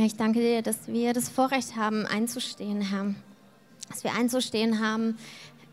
Herr, ich danke dir, dass wir das Vorrecht haben, einzustehen, Herr. Dass wir einzustehen haben,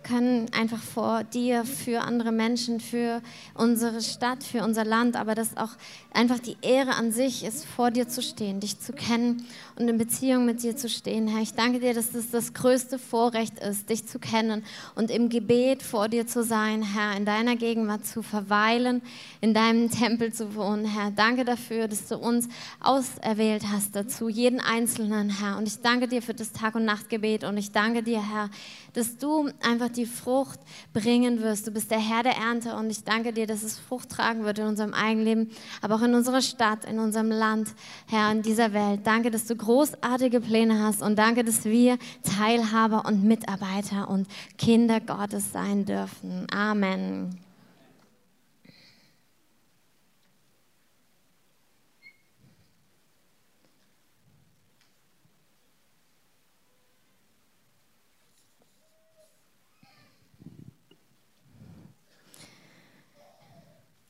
können einfach vor dir, für andere Menschen, für unsere Stadt, für unser Land, aber dass auch einfach die Ehre an sich ist, vor dir zu stehen, dich zu kennen und in Beziehung mit dir zu stehen. Herr, ich danke dir, dass das das größte Vorrecht ist, dich zu kennen und im Gebet vor dir zu sein, Herr, in deiner Gegenwart zu verweilen, in deinem Tempel zu wohnen, Herr. Danke dafür, dass du uns auserwählt hast dazu, jeden Einzelnen, Herr. Und ich danke dir für das Tag- und Nachtgebet und ich danke dir, Herr, dass du einfach die Frucht bringen wirst. Du bist der Herr der Ernte und ich danke dir, dass es Frucht tragen wird in unserem Eigenleben, aber auch in unserer Stadt, in unserem Land, Herr, in dieser Welt. Danke, dass du großartige Pläne hast und danke, dass wir Teilhaber und Mitarbeiter und Kinder Gottes sein dürfen. Amen.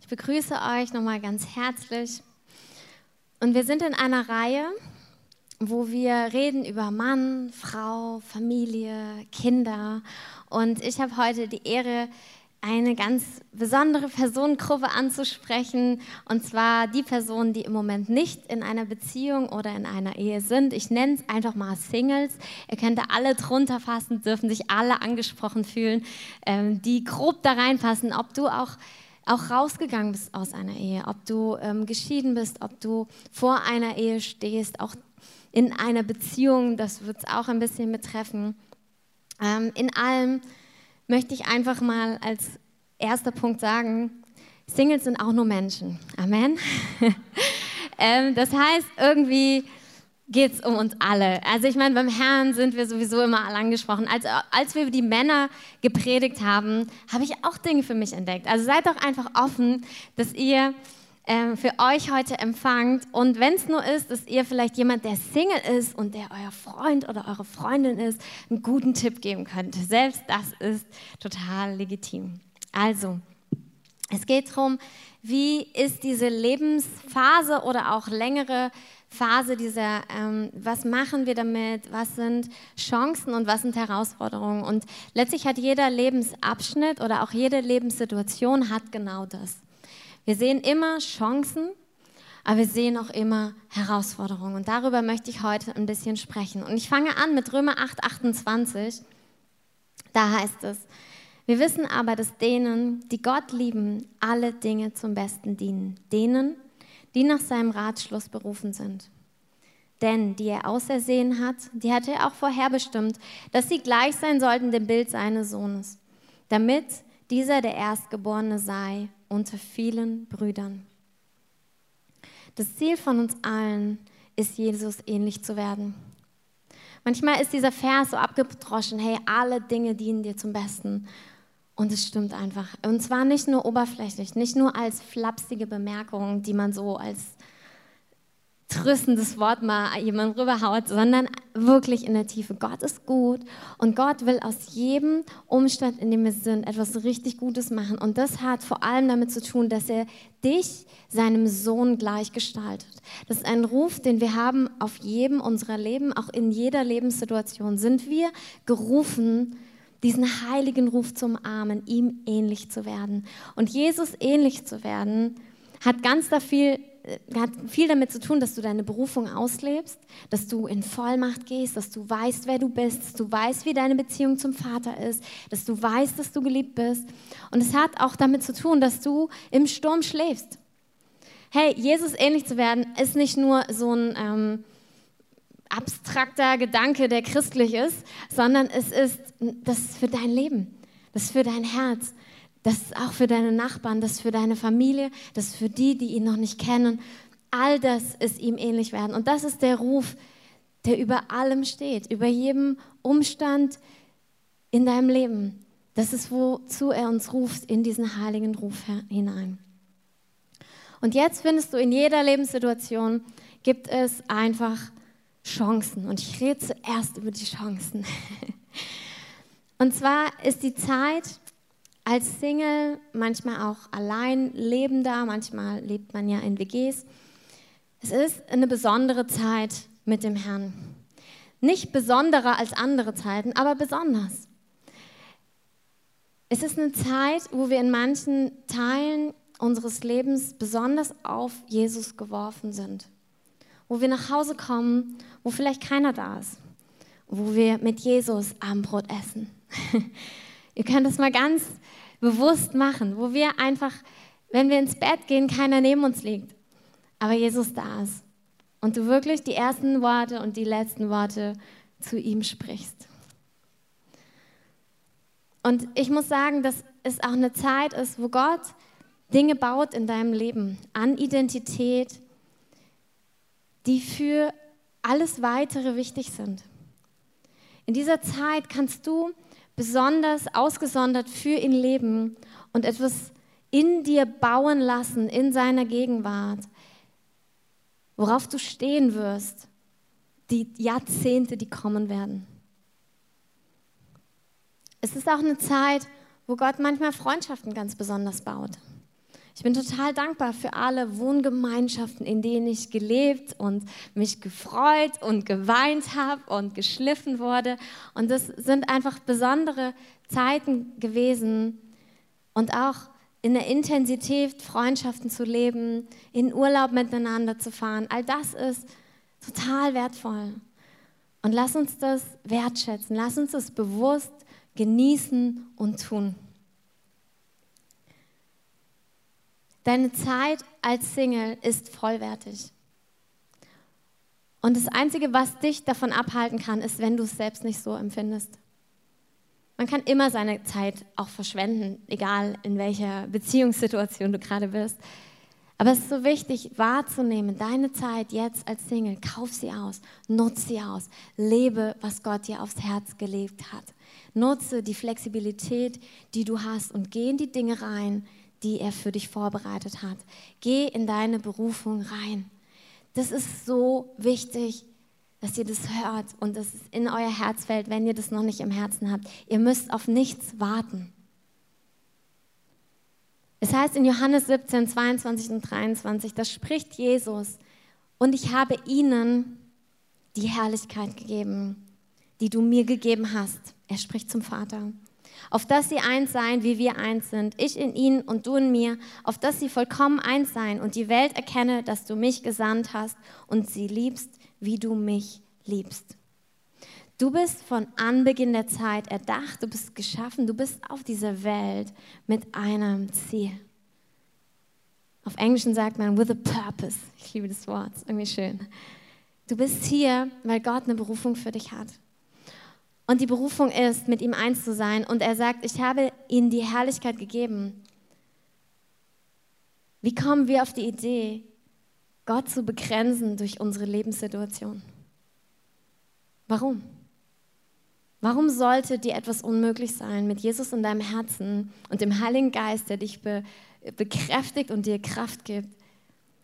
Ich begrüße euch nochmal ganz herzlich. Und wir sind in einer Reihe, wo wir reden über Mann, Frau, Familie, Kinder. Und ich habe heute die Ehre, eine ganz besondere Personengruppe anzusprechen, und zwar die Personen, die im Moment nicht in einer Beziehung oder in einer Ehe sind. Ich nenne es einfach mal Singles. Ihr könnt da alle drunter fassen, dürfen sich alle angesprochen fühlen, ähm, die grob da reinpassen, ob du auch auch rausgegangen bist aus einer Ehe, ob du ähm, geschieden bist, ob du vor einer Ehe stehst, auch in einer Beziehung, das wird es auch ein bisschen betreffen. Ähm, in allem möchte ich einfach mal als erster Punkt sagen, Singles sind auch nur Menschen. Amen. ähm, das heißt, irgendwie geht es um uns alle. Also ich meine, beim Herrn sind wir sowieso immer alle angesprochen. Als, als wir die Männer gepredigt haben, habe ich auch Dinge für mich entdeckt. Also seid doch einfach offen, dass ihr äh, für euch heute empfangt. Und wenn es nur ist, dass ihr vielleicht jemand, der Single ist und der euer Freund oder eure Freundin ist, einen guten Tipp geben könnt. Selbst das ist total legitim. Also, es geht darum, wie ist diese Lebensphase oder auch längere Phase dieser, ähm, was machen wir damit, was sind Chancen und was sind Herausforderungen. Und letztlich hat jeder Lebensabschnitt oder auch jede Lebenssituation hat genau das. Wir sehen immer Chancen, aber wir sehen auch immer Herausforderungen. Und darüber möchte ich heute ein bisschen sprechen. Und ich fange an mit Römer 8, 28. Da heißt es, wir wissen aber, dass denen, die Gott lieben, alle Dinge zum Besten dienen. Denen, die nach seinem Ratschluss berufen sind. Denn die er ausersehen hat, die hat er auch vorherbestimmt, dass sie gleich sein sollten dem Bild seines Sohnes, damit dieser der Erstgeborene sei unter vielen Brüdern. Das Ziel von uns allen ist, Jesus ähnlich zu werden. Manchmal ist dieser Vers so abgedroschen, hey, alle Dinge dienen dir zum Besten. Und es stimmt einfach. Und zwar nicht nur oberflächlich, nicht nur als flapsige Bemerkung, die man so als tröstendes Wort mal jemand rüberhaut, sondern wirklich in der Tiefe. Gott ist gut und Gott will aus jedem Umstand, in dem wir sind, etwas richtig Gutes machen. Und das hat vor allem damit zu tun, dass er dich seinem Sohn gleichgestaltet. Das ist ein Ruf, den wir haben auf jedem unserer Leben, auch in jeder Lebenssituation sind wir gerufen, diesen heiligen Ruf zum Armen, ihm ähnlich zu werden. Und Jesus ähnlich zu werden, hat ganz da viel, äh, hat viel damit zu tun, dass du deine Berufung auslebst, dass du in Vollmacht gehst, dass du weißt, wer du bist, dass du weißt, wie deine Beziehung zum Vater ist, dass du weißt, dass du geliebt bist. Und es hat auch damit zu tun, dass du im Sturm schläfst. Hey, Jesus ähnlich zu werden, ist nicht nur so ein... Ähm, abstrakter Gedanke, der christlich ist, sondern es ist das ist für dein Leben, das ist für dein Herz, das ist auch für deine Nachbarn, das ist für deine Familie, das ist für die, die ihn noch nicht kennen. All das ist ihm ähnlich werden. Und das ist der Ruf, der über allem steht, über jedem Umstand in deinem Leben. Das ist, wozu er uns ruft, in diesen heiligen Ruf hinein. Und jetzt findest du in jeder Lebenssituation, gibt es einfach Chancen. Und ich rede zuerst über die Chancen. Und zwar ist die Zeit als Single, manchmal auch allein lebender, manchmal lebt man ja in WGs. Es ist eine besondere Zeit, mit dem Herrn. Nicht besonderer als andere Zeiten, aber besonders. Es ist eine Zeit, wo wir in manchen Teilen unseres Lebens besonders auf Jesus geworfen sind. Wo wir nach Hause kommen, wo vielleicht keiner da ist. Wo wir mit Jesus Abendbrot essen. Ihr könnt das mal ganz bewusst machen, wo wir einfach, wenn wir ins Bett gehen, keiner neben uns liegt, aber Jesus da ist. Und du wirklich die ersten Worte und die letzten Worte zu ihm sprichst. Und ich muss sagen, dass es auch eine Zeit ist, wo Gott Dinge baut in deinem Leben an Identität, die für alles weitere wichtig sind. In dieser Zeit kannst du besonders ausgesondert für ihn leben und etwas in dir bauen lassen, in seiner Gegenwart, worauf du stehen wirst, die Jahrzehnte, die kommen werden. Es ist auch eine Zeit, wo Gott manchmal Freundschaften ganz besonders baut. Ich bin total dankbar für alle Wohngemeinschaften, in denen ich gelebt und mich gefreut und geweint habe und geschliffen wurde. Und das sind einfach besondere Zeiten gewesen und auch in der Intensität Freundschaften zu leben, in Urlaub miteinander zu fahren. All das ist total wertvoll. Und lass uns das wertschätzen, lass uns das bewusst genießen und tun. Deine Zeit als Single ist vollwertig. Und das Einzige, was dich davon abhalten kann, ist, wenn du es selbst nicht so empfindest. Man kann immer seine Zeit auch verschwenden, egal in welcher Beziehungssituation du gerade bist. Aber es ist so wichtig wahrzunehmen, deine Zeit jetzt als Single, kauf sie aus, nutze sie aus, lebe, was Gott dir aufs Herz gelegt hat. Nutze die Flexibilität, die du hast und geh in die Dinge rein, die er für dich vorbereitet hat. Geh in deine Berufung rein. Das ist so wichtig, dass ihr das hört und dass es in euer Herz fällt, wenn ihr das noch nicht im Herzen habt. Ihr müsst auf nichts warten. Es heißt in Johannes 17, 22 und 23, da spricht Jesus, und ich habe ihnen die Herrlichkeit gegeben, die du mir gegeben hast. Er spricht zum Vater auf dass sie eins seien, wie wir eins sind, ich in ihnen und du in mir, auf dass sie vollkommen eins seien und die Welt erkenne, dass du mich gesandt hast und sie liebst, wie du mich liebst. Du bist von Anbeginn der Zeit erdacht, du bist geschaffen, du bist auf dieser Welt mit einem Ziel. Auf Englisch sagt man with a purpose. Ich liebe das Wort, irgendwie schön. Du bist hier, weil Gott eine Berufung für dich hat. Und die Berufung ist, mit ihm eins zu sein. Und er sagt, ich habe ihnen die Herrlichkeit gegeben. Wie kommen wir auf die Idee, Gott zu begrenzen durch unsere Lebenssituation? Warum? Warum sollte dir etwas unmöglich sein mit Jesus in deinem Herzen und dem Heiligen Geist, der dich be bekräftigt und dir Kraft gibt?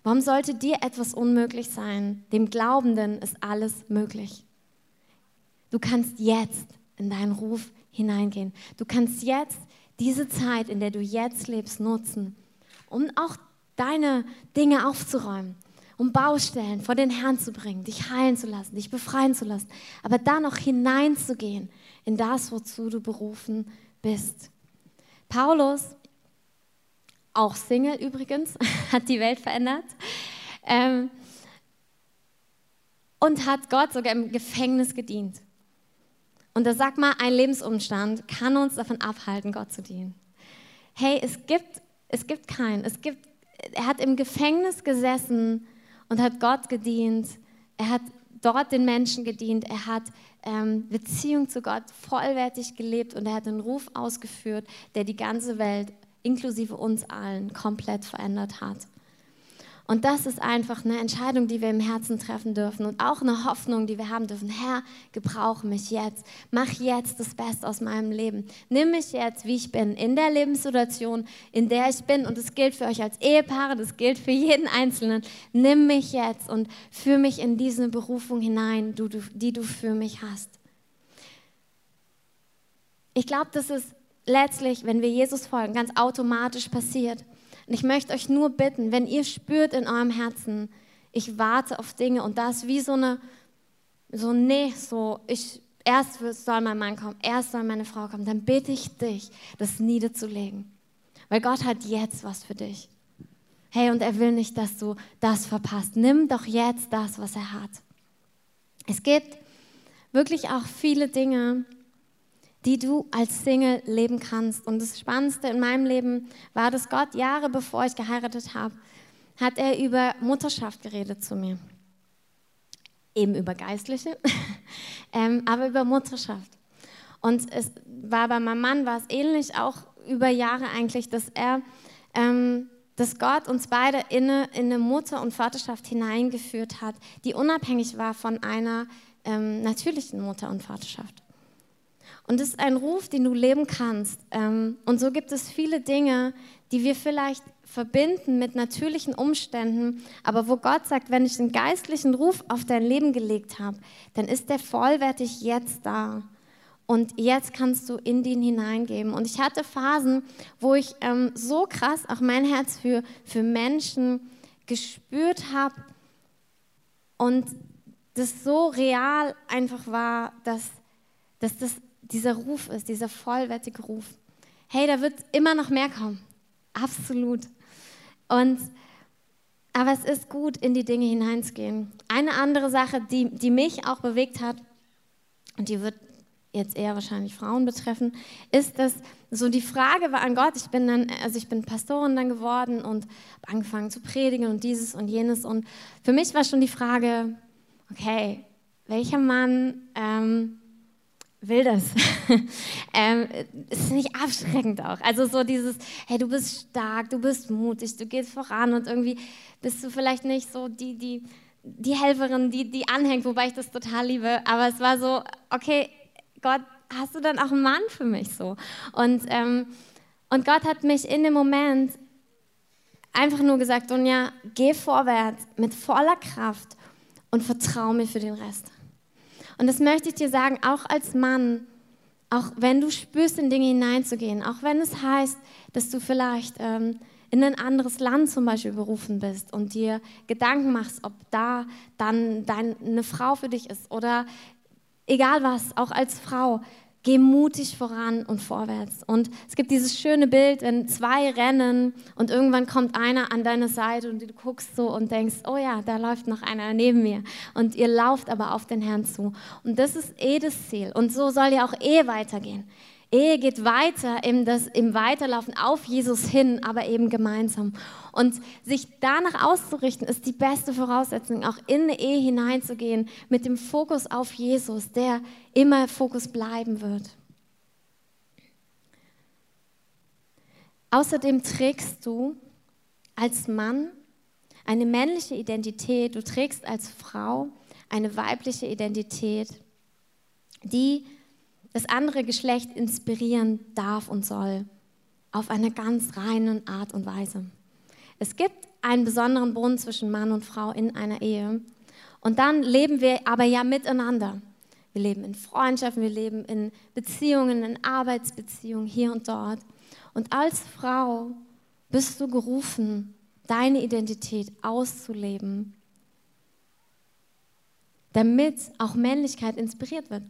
Warum sollte dir etwas unmöglich sein? Dem Glaubenden ist alles möglich. Du kannst jetzt in deinen Ruf hineingehen. Du kannst jetzt diese Zeit, in der du jetzt lebst, nutzen, um auch deine Dinge aufzuräumen, um Baustellen vor den Herrn zu bringen, dich heilen zu lassen, dich befreien zu lassen, aber dann noch hineinzugehen in das, wozu du berufen bist. Paulus, auch Single übrigens, hat die Welt verändert. Ähm, und hat Gott sogar im Gefängnis gedient. Und da sag mal, ein Lebensumstand kann uns davon abhalten, Gott zu dienen. Hey, es gibt, es gibt keinen. Es gibt, er hat im Gefängnis gesessen und hat Gott gedient. Er hat dort den Menschen gedient. Er hat ähm, Beziehung zu Gott vollwertig gelebt und er hat einen Ruf ausgeführt, der die ganze Welt, inklusive uns allen, komplett verändert hat. Und das ist einfach eine Entscheidung, die wir im Herzen treffen dürfen und auch eine Hoffnung, die wir haben dürfen. Herr, gebrauche mich jetzt. Mach jetzt das Beste aus meinem Leben. Nimm mich jetzt, wie ich bin, in der Lebenssituation, in der ich bin. Und das gilt für euch als Ehepaare, das gilt für jeden Einzelnen. Nimm mich jetzt und führe mich in diese Berufung hinein, die du für mich hast. Ich glaube, das ist letztlich, wenn wir Jesus folgen, ganz automatisch passiert. Und ich möchte euch nur bitten, wenn ihr spürt in eurem Herzen, ich warte auf Dinge und da ist wie so eine, so, nee, so, ich, erst soll mein Mann kommen, erst soll meine Frau kommen, dann bitte ich dich, das niederzulegen. Weil Gott hat jetzt was für dich. Hey, und er will nicht, dass du das verpasst. Nimm doch jetzt das, was er hat. Es gibt wirklich auch viele Dinge, die du als Single leben kannst. Und das Spannendste in meinem Leben war, dass Gott Jahre bevor ich geheiratet habe, hat er über Mutterschaft geredet zu mir. Eben über Geistliche, ähm, aber über Mutterschaft. Und es war bei meinem Mann war es ähnlich, auch über Jahre eigentlich, dass er, ähm, dass Gott uns beide in eine, in eine Mutter- und Vaterschaft hineingeführt hat, die unabhängig war von einer ähm, natürlichen Mutter- und Vaterschaft. Und das ist ein Ruf, den du leben kannst. Ähm, und so gibt es viele Dinge, die wir vielleicht verbinden mit natürlichen Umständen, aber wo Gott sagt, wenn ich einen geistlichen Ruf auf dein Leben gelegt habe, dann ist der vollwertig jetzt da. Und jetzt kannst du in den hineingeben. Und ich hatte Phasen, wo ich ähm, so krass auch mein Herz für, für Menschen gespürt habe und das so real einfach war, dass, dass das dieser Ruf ist, dieser vollwertige Ruf. Hey, da wird immer noch mehr kommen. Absolut. Und, aber es ist gut, in die Dinge hineinzugehen. Eine andere Sache, die, die mich auch bewegt hat, und die wird jetzt eher wahrscheinlich Frauen betreffen, ist, dass so die Frage war an Gott, ich bin dann, also ich bin Pastorin dann geworden und habe angefangen zu predigen und dieses und jenes. Und für mich war schon die Frage, okay, welcher Mann ähm, will das. ähm, ist nicht abschreckend auch. Also so dieses, hey, du bist stark, du bist mutig, du gehst voran und irgendwie bist du vielleicht nicht so die, die, die Helferin, die, die anhängt, wobei ich das total liebe. Aber es war so, okay, Gott, hast du dann auch einen Mann für mich so? Und, ähm, und Gott hat mich in dem Moment einfach nur gesagt, Dunja, geh vorwärts mit voller Kraft und vertraue mir für den Rest. Und das möchte ich dir sagen, auch als Mann, auch wenn du spürst, in Dinge hineinzugehen, auch wenn es heißt, dass du vielleicht ähm, in ein anderes Land zum Beispiel berufen bist und dir Gedanken machst, ob da dann deine Frau für dich ist oder egal was, auch als Frau, Geh mutig voran und vorwärts. Und es gibt dieses schöne Bild, wenn zwei rennen und irgendwann kommt einer an deine Seite und du guckst so und denkst, oh ja, da läuft noch einer neben mir. Und ihr lauft aber auf den Herrn zu. Und das ist eh das Ziel. Und so soll ja auch eh weitergehen. Ehe geht weiter im, das, im Weiterlaufen auf Jesus hin, aber eben gemeinsam. Und sich danach auszurichten, ist die beste Voraussetzung, auch in eine Ehe hineinzugehen, mit dem Fokus auf Jesus, der immer Fokus bleiben wird. Außerdem trägst du als Mann eine männliche Identität, du trägst als Frau eine weibliche Identität, die das andere Geschlecht inspirieren darf und soll, auf eine ganz reine Art und Weise. Es gibt einen besonderen Bund zwischen Mann und Frau in einer Ehe. Und dann leben wir aber ja miteinander. Wir leben in Freundschaften, wir leben in Beziehungen, in Arbeitsbeziehungen hier und dort. Und als Frau bist du gerufen, deine Identität auszuleben, damit auch Männlichkeit inspiriert wird.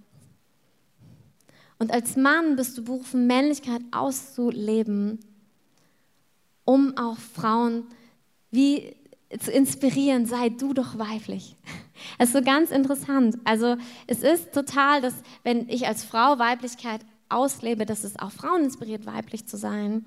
Und als Mann bist du berufen, Männlichkeit auszuleben, um auch Frauen wie zu inspirieren, sei du doch weiblich. Das ist so ganz interessant. Also es ist total, dass wenn ich als Frau Weiblichkeit auslebe, dass es auch Frauen inspiriert, weiblich zu sein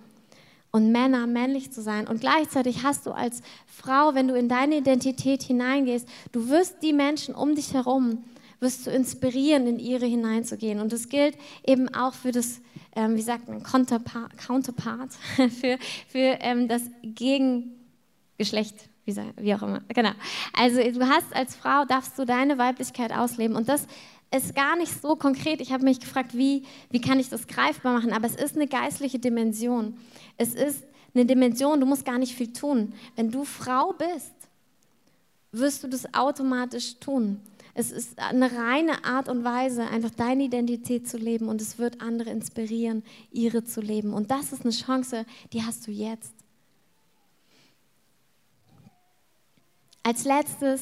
und Männer männlich zu sein. Und gleichzeitig hast du als Frau, wenn du in deine Identität hineingehst, du wirst die Menschen um dich herum wirst du inspirieren, in ihre hineinzugehen. Und das gilt eben auch für das, ähm, wie sagt man, Counterpart, Counterpart für, für ähm, das Gegengeschlecht, wie, auch immer. Genau. Also du hast als Frau, darfst du deine Weiblichkeit ausleben. Und das ist gar nicht so konkret. Ich habe mich gefragt, wie, wie kann ich das greifbar machen? Aber es ist eine geistliche Dimension. Es ist eine Dimension, du musst gar nicht viel tun. Wenn du Frau bist, wirst du das automatisch tun. Es ist eine reine Art und Weise, einfach deine Identität zu leben und es wird andere inspirieren, ihre zu leben. Und das ist eine Chance, die hast du jetzt. Als letztes,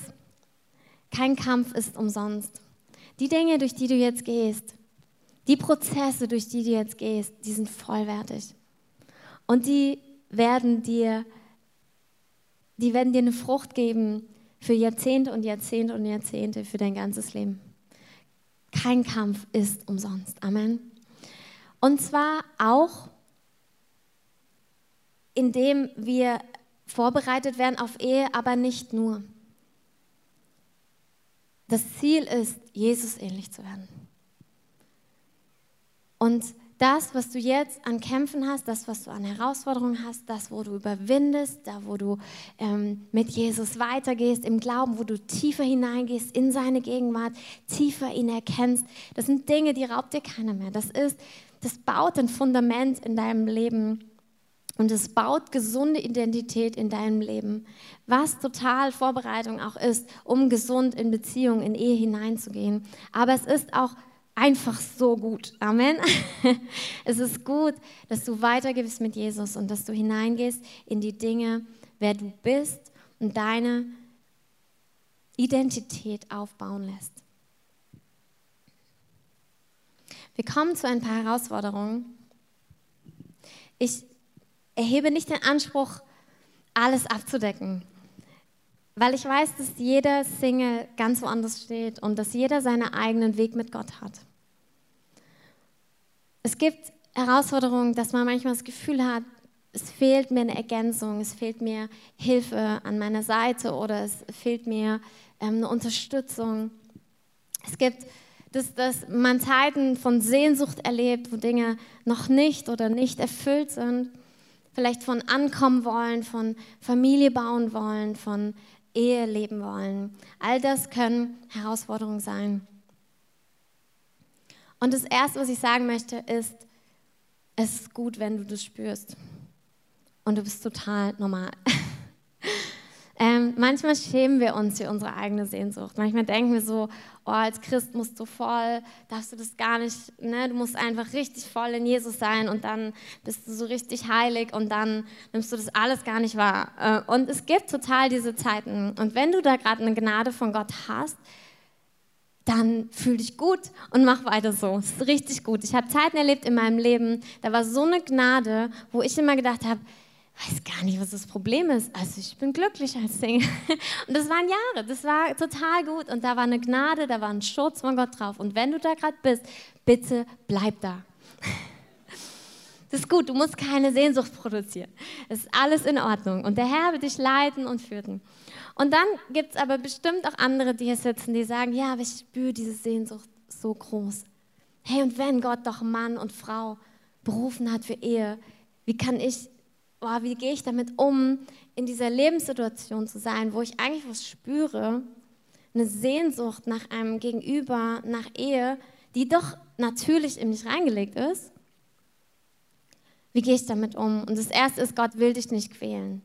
kein Kampf ist umsonst. Die Dinge, durch die du jetzt gehst, die Prozesse, durch die du jetzt gehst, die sind vollwertig. Und die werden dir, die werden dir eine Frucht geben für Jahrzehnte und Jahrzehnte und Jahrzehnte, für dein ganzes Leben. Kein Kampf ist umsonst. Amen. Und zwar auch, indem wir vorbereitet werden auf Ehe, aber nicht nur. Das Ziel ist, Jesus ähnlich zu werden. Und das, was du jetzt an Kämpfen hast, das, was du an Herausforderungen hast, das, wo du überwindest, da, wo du ähm, mit Jesus weitergehst, im Glauben, wo du tiefer hineingehst in seine Gegenwart, tiefer ihn erkennst, das sind Dinge, die raubt dir keiner mehr. Das ist, das baut ein Fundament in deinem Leben und es baut gesunde Identität in deinem Leben, was total Vorbereitung auch ist, um gesund in Beziehung, in Ehe hineinzugehen. Aber es ist auch einfach so gut. Amen. Es ist gut, dass du weitergibst mit Jesus und dass du hineingehst in die Dinge, wer du bist und deine Identität aufbauen lässt. Wir kommen zu ein paar Herausforderungen. Ich erhebe nicht den Anspruch, alles abzudecken, weil ich weiß, dass jeder Single ganz woanders steht und dass jeder seinen eigenen Weg mit Gott hat. Es gibt Herausforderungen, dass man manchmal das Gefühl hat, es fehlt mir eine Ergänzung, es fehlt mir Hilfe an meiner Seite oder es fehlt mir ähm, eine Unterstützung. Es gibt, dass, dass man Zeiten von Sehnsucht erlebt, wo Dinge noch nicht oder nicht erfüllt sind vielleicht von Ankommen wollen, von Familie bauen wollen, von Ehe leben wollen. All das können Herausforderungen sein. Und das Erste, was ich sagen möchte, ist, es ist gut, wenn du das spürst. Und du bist total normal. Ähm, manchmal schämen wir uns für unsere eigene Sehnsucht. Manchmal denken wir so, oh, als Christ musst du voll, darfst du das gar nicht, ne? du musst einfach richtig voll in Jesus sein und dann bist du so richtig heilig und dann nimmst du das alles gar nicht wahr. Äh, und es gibt total diese Zeiten. Und wenn du da gerade eine Gnade von Gott hast, dann fühl dich gut und mach weiter so. Es ist richtig gut. Ich habe Zeiten erlebt in meinem Leben, da war so eine Gnade, wo ich immer gedacht habe, weiß gar nicht, was das Problem ist. Also ich bin glücklich als Single. Und das waren Jahre, das war total gut. Und da war eine Gnade, da war ein Schutz von Gott drauf. Und wenn du da gerade bist, bitte bleib da. Das ist gut, du musst keine Sehnsucht produzieren. Es ist alles in Ordnung. Und der Herr wird dich leiten und führen. Und dann gibt es aber bestimmt auch andere, die hier sitzen, die sagen, ja, aber ich spüre diese Sehnsucht so groß. Hey, und wenn Gott doch Mann und Frau berufen hat für Ehe, wie kann ich oh, wie gehe ich damit um, in dieser Lebenssituation zu sein, wo ich eigentlich was spüre, eine Sehnsucht nach einem Gegenüber, nach Ehe, die doch natürlich in mich reingelegt ist. Wie gehe ich damit um? Und das Erste ist, Gott will dich nicht quälen.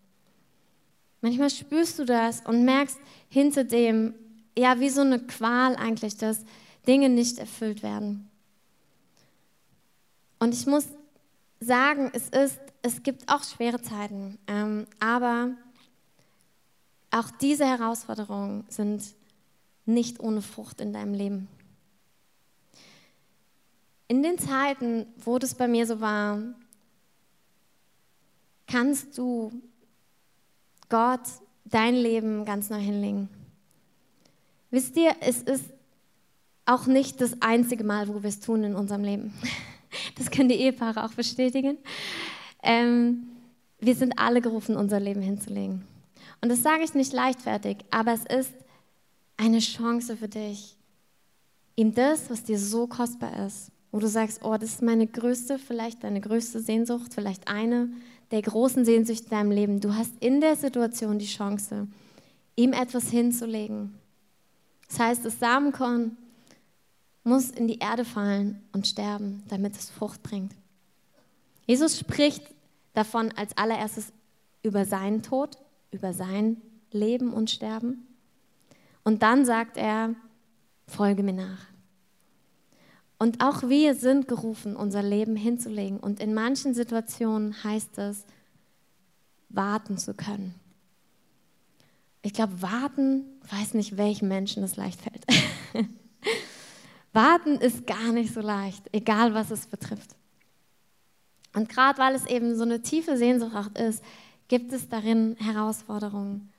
Manchmal spürst du das und merkst hinter dem, ja, wie so eine Qual eigentlich, dass Dinge nicht erfüllt werden. Und ich muss sagen, es ist es gibt auch schwere Zeiten, ähm, aber auch diese Herausforderungen sind nicht ohne Frucht in deinem Leben. In den Zeiten, wo das bei mir so war, kannst du Gott dein Leben ganz neu hinlegen. Wisst ihr, es ist auch nicht das einzige Mal, wo wir es tun in unserem Leben. Das können die Ehepaare auch bestätigen. Ähm, wir sind alle gerufen, unser Leben hinzulegen. Und das sage ich nicht leichtfertig, aber es ist eine Chance für dich, ihm das, was dir so kostbar ist, wo du sagst, oh, das ist meine größte, vielleicht deine größte Sehnsucht, vielleicht eine der großen Sehnsüchte in deinem Leben. Du hast in der Situation die Chance, ihm etwas hinzulegen. Das heißt, das Samenkorn muss in die Erde fallen und sterben, damit es Frucht bringt. Jesus spricht davon als allererstes über seinen Tod, über sein Leben und Sterben. Und dann sagt er, folge mir nach. Und auch wir sind gerufen, unser Leben hinzulegen. Und in manchen Situationen heißt es, warten zu können. Ich glaube, warten, weiß nicht, welchem Menschen das leicht fällt. Warten ist gar nicht so leicht, egal was es betrifft. Und gerade weil es eben so eine tiefe Sehnsucht ist, gibt es darin Herausforderungen.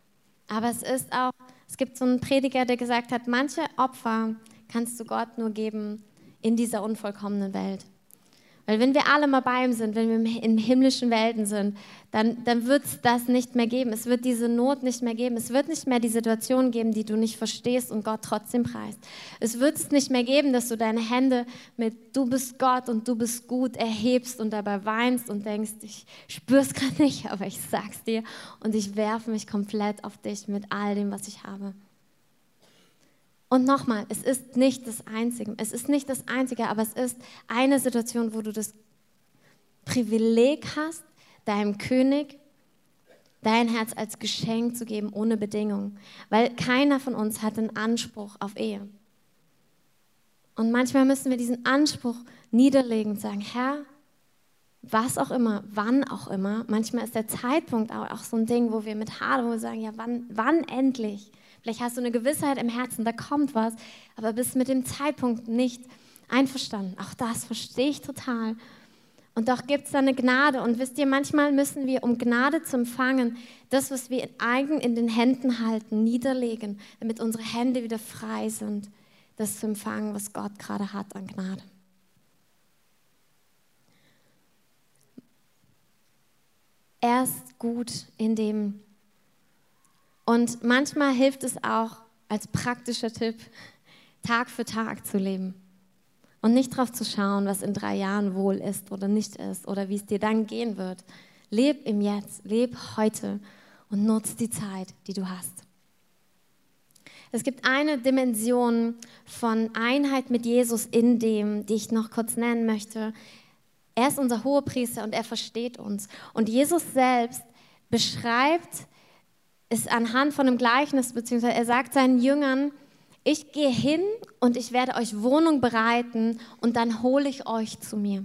Aber es ist auch, es gibt so einen Prediger, der gesagt hat, manche Opfer kannst du Gott nur geben in dieser unvollkommenen Welt. Weil wenn wir alle mal bei ihm sind, wenn wir in himmlischen Welten sind, dann, dann wird es das nicht mehr geben. Es wird diese Not nicht mehr geben. Es wird nicht mehr die Situation geben, die du nicht verstehst und Gott trotzdem preist. Es wird es nicht mehr geben, dass du deine Hände mit Du bist Gott und du bist gut erhebst und dabei weinst und denkst, ich spüre es gerade nicht, aber ich sag's dir und ich werfe mich komplett auf dich mit all dem, was ich habe. Und nochmal, es ist nicht das Einzige. Es ist nicht das Einzige, aber es ist eine Situation, wo du das Privileg hast, deinem König dein Herz als Geschenk zu geben, ohne Bedingung. Weil keiner von uns hat einen Anspruch auf Ehe. Und manchmal müssen wir diesen Anspruch niederlegen und sagen, Herr, was auch immer, wann auch immer. Manchmal ist der Zeitpunkt auch, so ein Ding, wo wir mit wir sagen, ja, wann, wann endlich? Vielleicht hast du eine Gewissheit im Herzen, da kommt was, aber bist mit dem Zeitpunkt nicht einverstanden. Auch das verstehe ich total. Und doch gibt es da eine Gnade. Und wisst ihr, manchmal müssen wir, um Gnade zu empfangen, das, was wir eigen in den Händen halten, niederlegen, damit unsere Hände wieder frei sind, das zu empfangen, was Gott gerade hat an Gnade. Er ist gut in dem, und manchmal hilft es auch als praktischer Tipp, Tag für Tag zu leben. Und nicht darauf zu schauen, was in drei Jahren wohl ist oder nicht ist oder wie es dir dann gehen wird. Leb im Jetzt, leb heute und nutz die Zeit, die du hast. Es gibt eine Dimension von Einheit mit Jesus in dem, die ich noch kurz nennen möchte. Er ist unser Hohepriester und er versteht uns. Und Jesus selbst beschreibt ist anhand von einem Gleichnis, beziehungsweise er sagt seinen Jüngern, ich gehe hin und ich werde euch Wohnung bereiten und dann hole ich euch zu mir.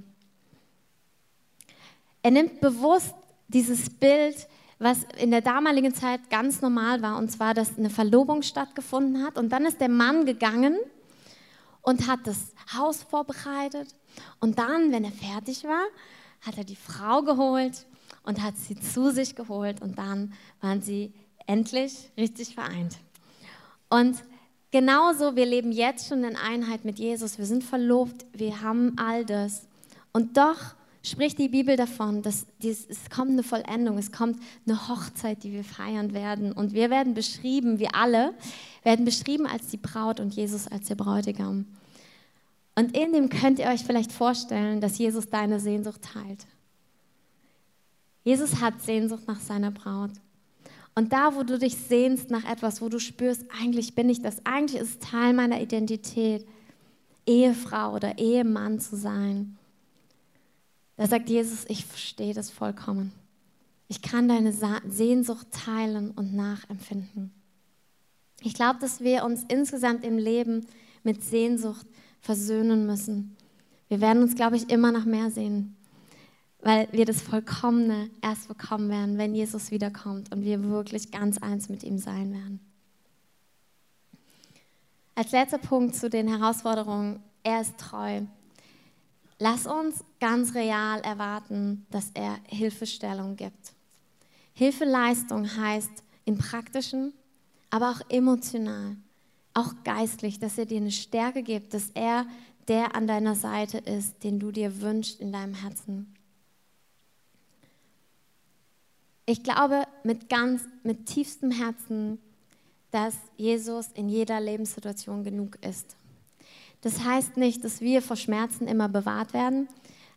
Er nimmt bewusst dieses Bild, was in der damaligen Zeit ganz normal war, und zwar, dass eine Verlobung stattgefunden hat. Und dann ist der Mann gegangen und hat das Haus vorbereitet. Und dann, wenn er fertig war, hat er die Frau geholt und hat sie zu sich geholt. Und dann waren sie endlich richtig vereint. Und genauso, wir leben jetzt schon in Einheit mit Jesus. Wir sind verlobt, wir haben all das. Und doch spricht die Bibel davon, dass dies, es kommt eine Vollendung, es kommt eine Hochzeit, die wir feiern werden. Und wir werden beschrieben, wir alle werden beschrieben als die Braut und Jesus als der Bräutigam. Und in dem könnt ihr euch vielleicht vorstellen, dass Jesus deine Sehnsucht teilt. Jesus hat Sehnsucht nach seiner Braut. Und da, wo du dich sehnst nach etwas, wo du spürst, eigentlich bin ich das, eigentlich ist es Teil meiner Identität, Ehefrau oder Ehemann zu sein, da sagt Jesus, ich verstehe das vollkommen. Ich kann deine Sehnsucht teilen und nachempfinden. Ich glaube, dass wir uns insgesamt im Leben mit Sehnsucht versöhnen müssen. Wir werden uns, glaube ich, immer nach mehr sehen weil wir das Vollkommene erst bekommen werden, wenn Jesus wiederkommt und wir wirklich ganz eins mit ihm sein werden. Als letzter Punkt zu den Herausforderungen, er ist treu. Lass uns ganz real erwarten, dass er Hilfestellung gibt. Hilfeleistung heißt im praktischen, aber auch emotional, auch geistlich, dass er dir eine Stärke gibt, dass er der an deiner Seite ist, den du dir wünschst in deinem Herzen. Ich glaube mit ganz, mit tiefstem Herzen, dass Jesus in jeder Lebenssituation genug ist. Das heißt nicht, dass wir vor Schmerzen immer bewahrt werden,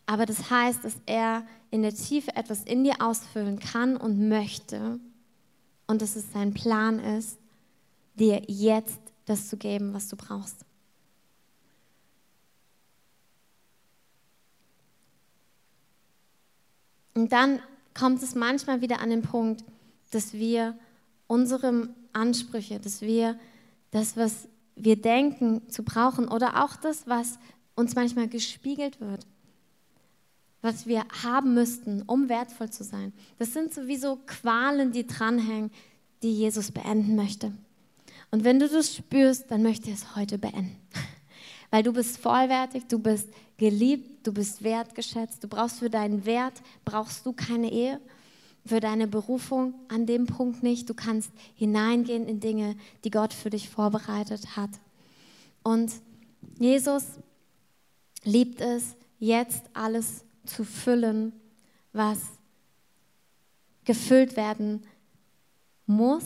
aber das heißt, dass er in der Tiefe etwas in dir ausfüllen kann und möchte und dass es sein Plan ist, dir jetzt das zu geben, was du brauchst. Und dann kommt es manchmal wieder an den Punkt, dass wir unsere Ansprüche, dass wir das, was wir denken zu brauchen oder auch das, was uns manchmal gespiegelt wird, was wir haben müssten, um wertvoll zu sein. Das sind sowieso Qualen, die dranhängen, die Jesus beenden möchte. Und wenn du das spürst, dann möchte er es heute beenden. weil du bist vollwertig, du bist geliebt, du bist wertgeschätzt. Du brauchst für deinen Wert, brauchst du keine Ehe, für deine Berufung an dem Punkt nicht. Du kannst hineingehen in Dinge, die Gott für dich vorbereitet hat. Und Jesus liebt es, jetzt alles zu füllen, was gefüllt werden muss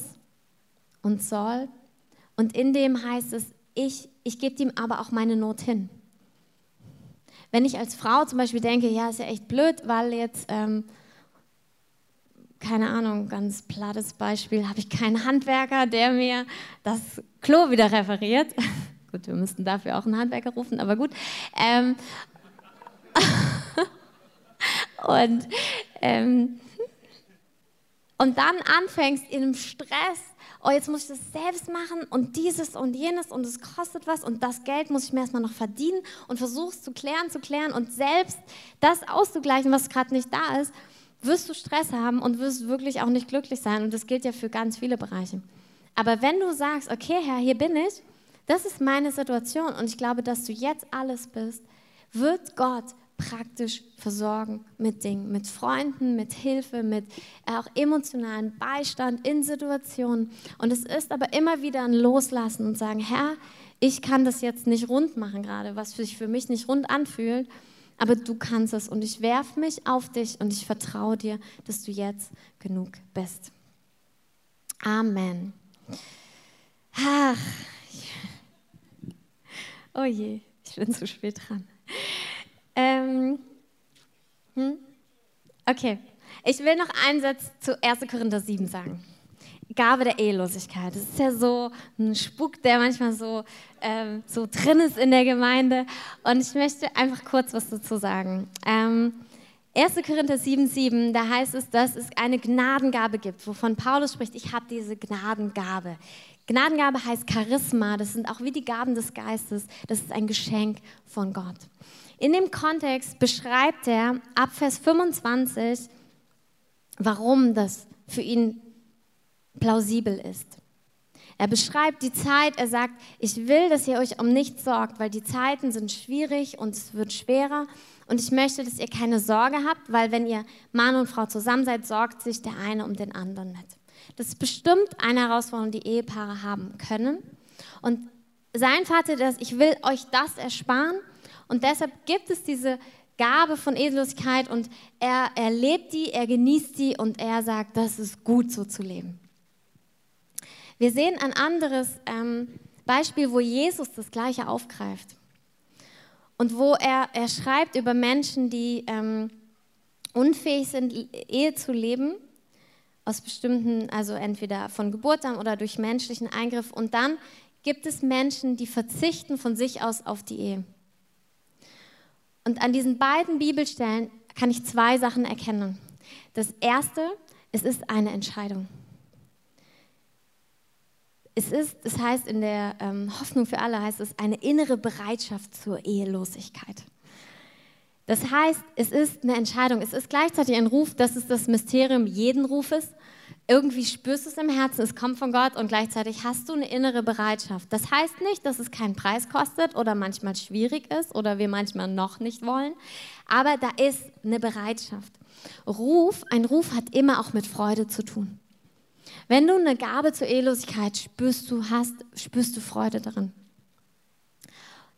und soll. Und in dem heißt es, ich, ich gebe ihm aber auch meine Not hin. Wenn ich als Frau zum Beispiel denke, ja, ist ja echt blöd, weil jetzt, ähm, keine Ahnung, ganz plattes Beispiel, habe ich keinen Handwerker, der mir das Klo wieder referiert. gut, wir müssten dafür auch einen Handwerker rufen, aber gut. Ähm, und, ähm, und dann anfängst in einem Stress oh, jetzt muss ich das selbst machen und dieses und jenes und es kostet was und das Geld muss ich mir erstmal noch verdienen und versuchst zu klären, zu klären und selbst das auszugleichen, was gerade nicht da ist, wirst du Stress haben und wirst wirklich auch nicht glücklich sein. Und das gilt ja für ganz viele Bereiche. Aber wenn du sagst, okay, Herr, hier bin ich, das ist meine Situation und ich glaube, dass du jetzt alles bist, wird Gott praktisch versorgen mit Dingen, mit Freunden, mit Hilfe, mit äh, auch emotionalen Beistand in Situationen. Und es ist aber immer wieder ein Loslassen und sagen, Herr, ich kann das jetzt nicht rund machen gerade, was sich für mich nicht rund anfühlt, aber du kannst es und ich werfe mich auf dich und ich vertraue dir, dass du jetzt genug bist. Amen. Ach, oh je, ich bin zu spät dran. Ähm, hm? Okay, ich will noch einen Satz zu 1. Korinther 7 sagen. Gabe der Ehelosigkeit. Das ist ja so ein Spuk, der manchmal so, ähm, so drin ist in der Gemeinde. Und ich möchte einfach kurz was dazu sagen. Ähm, 1. Korinther 7, 7, da heißt es, dass es eine Gnadengabe gibt, wovon Paulus spricht, ich habe diese Gnadengabe. Gnadengabe heißt Charisma, das sind auch wie die Gaben des Geistes, das ist ein Geschenk von Gott. In dem Kontext beschreibt er ab Vers 25, warum das für ihn plausibel ist. Er beschreibt die Zeit, er sagt, ich will, dass ihr euch um nichts sorgt, weil die Zeiten sind schwierig und es wird schwerer. Und ich möchte, dass ihr keine Sorge habt, weil wenn ihr Mann und Frau zusammen seid, sorgt sich der eine um den anderen mit. Das ist bestimmt eine Herausforderung, die Ehepaare haben können. Und sein Vater ist, ich will euch das ersparen und deshalb gibt es diese Gabe von Edellosigkeit und er, er lebt die, er genießt die und er sagt, das ist gut so zu leben. Wir sehen ein anderes ähm, Beispiel, wo Jesus das Gleiche aufgreift und wo er, er schreibt über Menschen, die ähm, unfähig sind, Ehe zu leben, aus bestimmten, also entweder von Geburt an oder durch menschlichen Eingriff. Und dann gibt es Menschen, die verzichten von sich aus auf die Ehe. Und an diesen beiden Bibelstellen kann ich zwei Sachen erkennen. Das erste, es ist eine Entscheidung. Es ist, das heißt in der ähm, Hoffnung für alle heißt es eine innere Bereitschaft zur Ehelosigkeit. Das heißt, es ist eine Entscheidung. Es ist gleichzeitig ein Ruf. Das ist das Mysterium jeden Rufes irgendwie spürst du es im Herzen, es kommt von Gott und gleichzeitig hast du eine innere Bereitschaft. Das heißt nicht, dass es keinen Preis kostet oder manchmal schwierig ist oder wir manchmal noch nicht wollen, aber da ist eine Bereitschaft. Ruf, ein Ruf hat immer auch mit Freude zu tun. Wenn du eine Gabe zur Ehelosigkeit spürst du hast, spürst du Freude darin.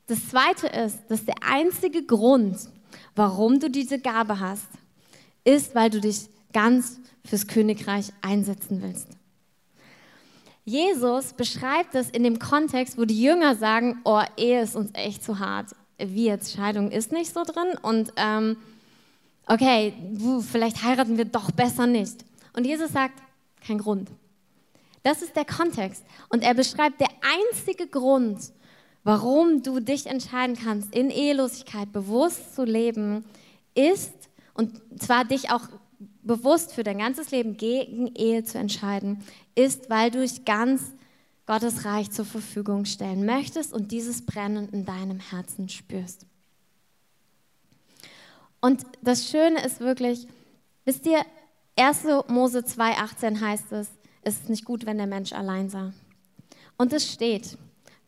Das zweite ist, dass der einzige Grund, warum du diese Gabe hast, ist, weil du dich ganz fürs Königreich einsetzen willst. Jesus beschreibt es in dem Kontext, wo die Jünger sagen, oh, Ehe ist uns echt zu hart. Wie jetzt, Scheidung ist nicht so drin und ähm, okay, vielleicht heiraten wir doch besser nicht. Und Jesus sagt, kein Grund. Das ist der Kontext. Und er beschreibt, der einzige Grund, warum du dich entscheiden kannst, in Ehelosigkeit bewusst zu leben, ist, und zwar dich auch bewusst für dein ganzes Leben gegen Ehe zu entscheiden, ist, weil du dich ganz Gottes Reich zur Verfügung stellen möchtest und dieses Brennen in deinem Herzen spürst. Und das Schöne ist wirklich, wisst ihr, 1. Mose 2,18 heißt es, es ist nicht gut, wenn der Mensch allein sei. Und es steht,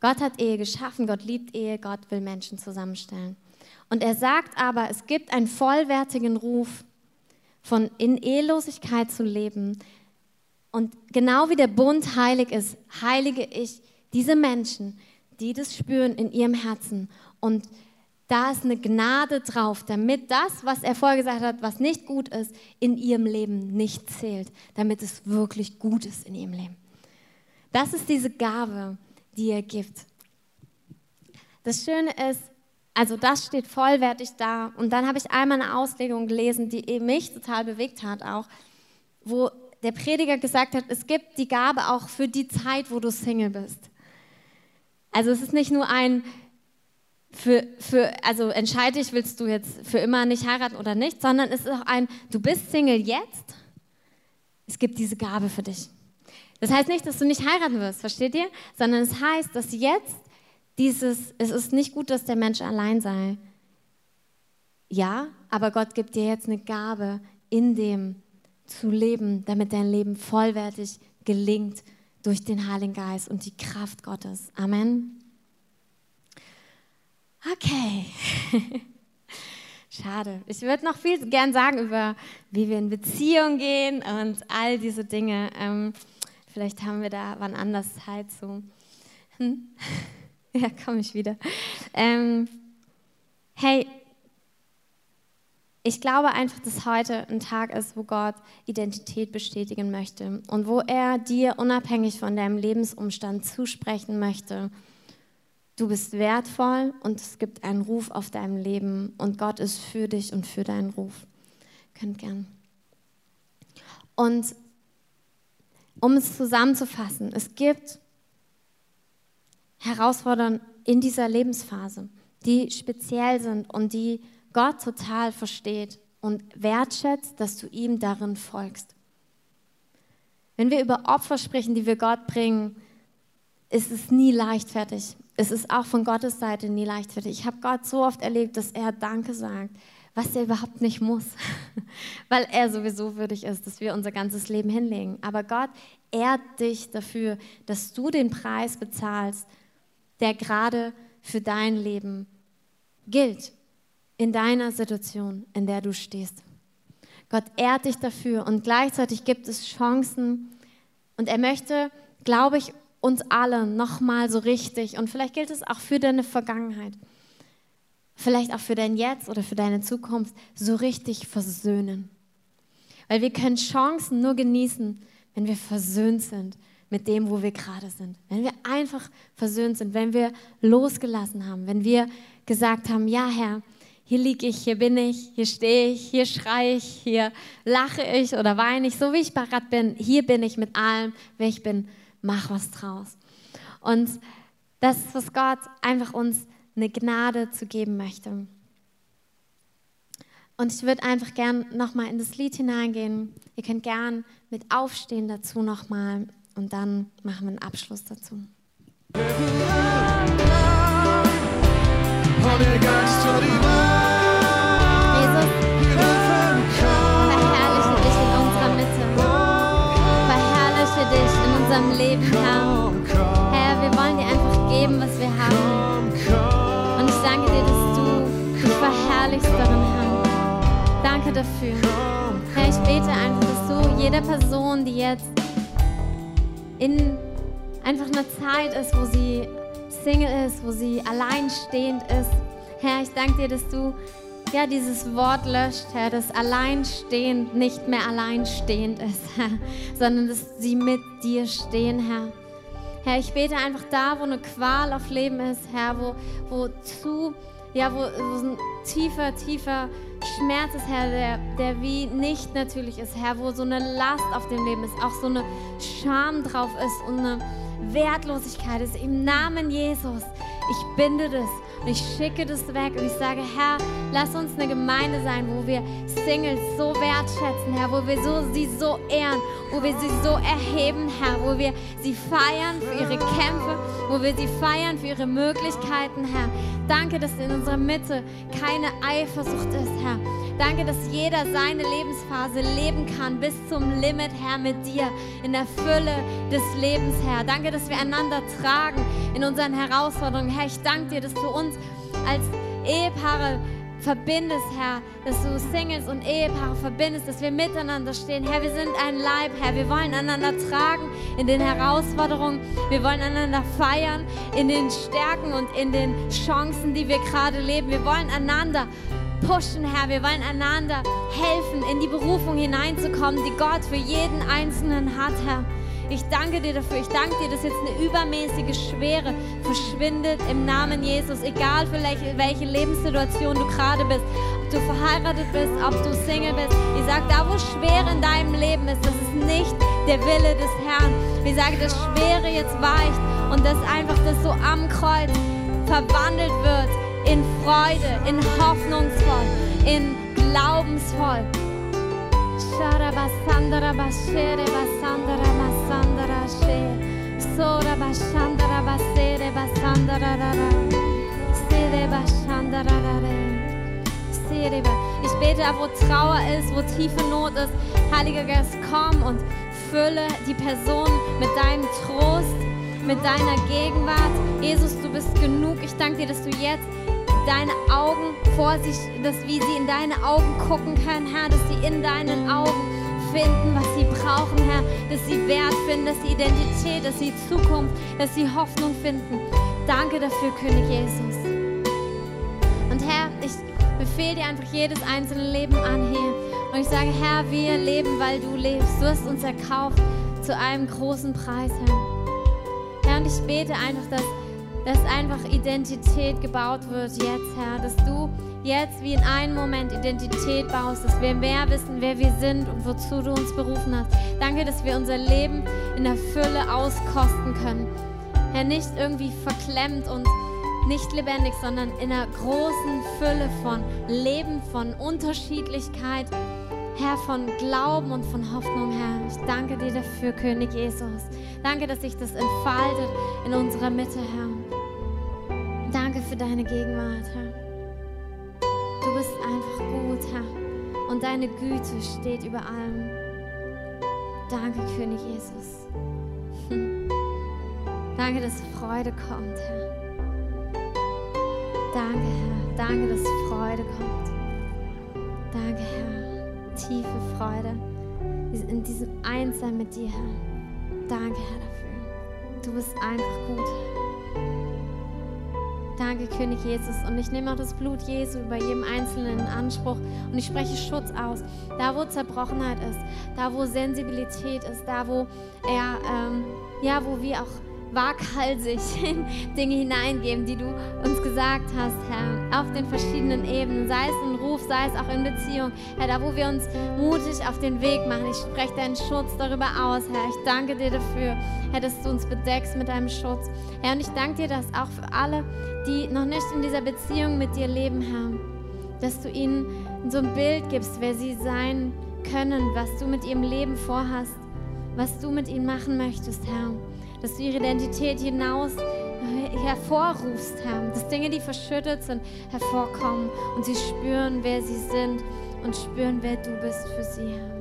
Gott hat Ehe geschaffen, Gott liebt Ehe, Gott will Menschen zusammenstellen. Und er sagt aber, es gibt einen vollwertigen Ruf, von in Ehelosigkeit zu leben. Und genau wie der Bund heilig ist, heilige ich diese Menschen, die das spüren in ihrem Herzen. Und da ist eine Gnade drauf, damit das, was er vorher gesagt hat, was nicht gut ist, in ihrem Leben nicht zählt, damit es wirklich gut ist in ihrem Leben. Das ist diese Gabe, die er gibt. Das Schöne ist, also das steht vollwertig da. Und dann habe ich einmal eine Auslegung gelesen, die mich total bewegt hat auch, wo der Prediger gesagt hat, es gibt die Gabe auch für die Zeit, wo du Single bist. Also es ist nicht nur ein, für, für, also entscheide ich, willst du jetzt für immer nicht heiraten oder nicht, sondern es ist auch ein, du bist Single jetzt, es gibt diese Gabe für dich. Das heißt nicht, dass du nicht heiraten wirst, versteht ihr? Sondern es heißt, dass jetzt dieses, es ist nicht gut, dass der Mensch allein sei. Ja, aber Gott gibt dir jetzt eine Gabe, in dem zu leben, damit dein Leben vollwertig gelingt durch den Heiligen Geist und die Kraft Gottes. Amen. Okay. Schade. Ich würde noch viel gern sagen über, wie wir in Beziehung gehen und all diese Dinge. Ähm, vielleicht haben wir da wann anders Zeit zu. Hm? Ja, komme ich wieder. Ähm, hey, ich glaube einfach, dass heute ein Tag ist, wo Gott Identität bestätigen möchte und wo er dir unabhängig von deinem Lebensumstand zusprechen möchte. Du bist wertvoll und es gibt einen Ruf auf deinem Leben und Gott ist für dich und für deinen Ruf. Könnt gern. Und um es zusammenzufassen, es gibt Herausforderungen in dieser Lebensphase, die speziell sind und die Gott total versteht und wertschätzt, dass du ihm darin folgst. Wenn wir über Opfer sprechen, die wir Gott bringen, ist es nie leichtfertig. Es ist auch von Gottes Seite nie leichtfertig. Ich habe Gott so oft erlebt, dass er Danke sagt, was er überhaupt nicht muss, weil er sowieso würdig ist, dass wir unser ganzes Leben hinlegen. Aber Gott ehrt dich dafür, dass du den Preis bezahlst, der gerade für dein Leben gilt, in deiner Situation, in der du stehst. Gott ehrt dich dafür und gleichzeitig gibt es Chancen und er möchte, glaube ich, uns alle nochmal so richtig und vielleicht gilt es auch für deine Vergangenheit, vielleicht auch für dein Jetzt oder für deine Zukunft, so richtig versöhnen. Weil wir können Chancen nur genießen, wenn wir versöhnt sind mit dem, wo wir gerade sind. Wenn wir einfach versöhnt sind, wenn wir losgelassen haben, wenn wir gesagt haben, ja Herr, hier liege ich, hier bin ich, hier stehe ich, hier schreie ich, hier lache ich oder weine ich, so wie ich parat bin, hier bin ich mit allem, wer ich bin, mach was draus. Und das ist, was Gott einfach uns eine Gnade zu geben möchte. Und ich würde einfach gern nochmal in das Lied hineingehen. Ihr könnt gern mit Aufstehen dazu nochmal und dann machen wir einen Abschluss dazu. Jesus, verherrliche dich in unserer Mitte. Verherrliche dich in unserem Leben, Herr. Herr, wir wollen dir einfach geben, was wir haben. Und ich danke dir, dass du dich verherrlichst darin, Herr. Danke dafür. Herr, ich bete einfach, dass du jeder Person, die jetzt in einfach einer Zeit ist, wo sie Single ist, wo sie alleinstehend ist. Herr, ich danke dir, dass du ja dieses Wort löscht, Herr, dass alleinstehend nicht mehr alleinstehend ist, Herr, sondern dass sie mit dir stehen, Herr. Herr, ich bete einfach da, wo eine Qual auf Leben ist, Herr, wo, wo zu, ja, wo, wo ein tiefer, tiefer Schmerz ist, Herr, der, der wie nicht natürlich ist, Herr, wo so eine Last auf dem Leben ist, auch so eine Scham drauf ist und eine Wertlosigkeit ist. Im Namen Jesus, ich binde das und ich schicke das weg und ich sage, Herr, lass uns eine Gemeinde sein, wo wir Singles so wertschätzen, Herr, wo wir so, sie so ehren, wo wir sie so erheben, Herr, wo wir sie feiern für ihre Kämpfe, wo wir sie feiern für ihre Möglichkeiten, Herr. Danke, dass in unserer Mitte keine Eifersucht ist, Herr. Danke, dass jeder seine Lebensphase leben kann bis zum Limit, Herr, mit dir, in der Fülle des Lebens, Herr. Danke, dass wir einander tragen in unseren Herausforderungen. Herr, ich danke dir, dass du uns als Ehepaare verbindest, Herr, dass du Singles und Ehepaare verbindest, dass wir miteinander stehen. Herr, wir sind ein Leib, Herr, wir wollen einander tragen in den Herausforderungen, wir wollen einander feiern in den Stärken und in den Chancen, die wir gerade leben. Wir wollen einander pushen, Herr, wir wollen einander helfen, in die Berufung hineinzukommen, die Gott für jeden Einzelnen hat, Herr. Ich danke dir dafür. Ich danke dir, dass jetzt eine übermäßige Schwere verschwindet im Namen Jesus. Egal für welche, Lebenssituation du gerade bist, ob du verheiratet bist, ob du Single bist. Ich sage, da wo schwer in deinem Leben ist, das ist nicht der Wille des Herrn. Ich sage, das Schwere jetzt weicht und dass einfach das so am Kreuz verwandelt wird in Freude, in hoffnungsvoll, in glaubensvoll. Ich bete, wo Trauer ist, wo tiefe Not ist. Heiliger Geist, komm und fülle die Person mit deinem Trost, mit deiner Gegenwart. Jesus, du bist genug. Ich danke dir, dass du jetzt deine Augen vor sich, dass wie sie in deine Augen gucken können, Herr, dass sie in deinen Augen finden, was sie brauchen, Herr, dass sie Wert finden, dass sie Identität, dass sie Zukunft, dass sie Hoffnung finden. Danke dafür, König Jesus. Und Herr, ich befehle dir einfach jedes einzelne Leben an hier. Und ich sage, Herr, wir leben, weil du lebst. Du hast uns erkauft zu einem großen Preis, Herr. Herr, und ich bete einfach, dass dass einfach Identität gebaut wird jetzt, Herr, dass du jetzt wie in einem Moment Identität baust, dass wir mehr wissen, wer wir sind und wozu du uns berufen hast. Danke, dass wir unser Leben in der Fülle auskosten können. Herr, nicht irgendwie verklemmt und nicht lebendig, sondern in einer großen Fülle von Leben, von Unterschiedlichkeit, Herr, von Glauben und von Hoffnung, Herr. Ich danke dir dafür, König Jesus. Danke, dass sich das entfaltet in unserer Mitte, Herr. Für deine Gegenwart, Herr. Du bist einfach gut, Herr. Und deine Güte steht über allem. Danke, König Jesus. Danke, dass Freude kommt, Herr. Danke, Herr. Danke, dass Freude kommt. Danke, Herr. Tiefe Freude in diesem Einssein mit dir, Herr. Danke, Herr, dafür. Du bist einfach gut, Herr. Danke, König Jesus. Und ich nehme auch das Blut Jesu über jedem Einzelnen in Anspruch und ich spreche Schutz aus. Da, wo Zerbrochenheit ist, da, wo Sensibilität ist, da, wo er, ähm, ja, wo wir auch waghalsig in Dinge hineingeben, die du uns gesagt hast, Herr, auf den verschiedenen Ebenen, sei es ein Ruf, sei es auch in Beziehung, Herr, da wo wir uns mutig auf den Weg machen. Ich spreche deinen Schutz darüber aus, Herr. Ich danke dir dafür, Herr, dass du uns bedeckst mit deinem Schutz. Herr, und ich danke dir, dass auch für alle, die noch nicht in dieser Beziehung mit dir leben, Herr, dass du ihnen so ein Bild gibst, wer sie sein können, was du mit ihrem Leben vorhast, was du mit ihnen machen möchtest, Herr dass du ihre Identität hinaus äh, hervorrufst, Herr. Dass Dinge, die verschüttet sind, hervorkommen und sie spüren, wer sie sind und spüren, wer du bist für sie, Herr.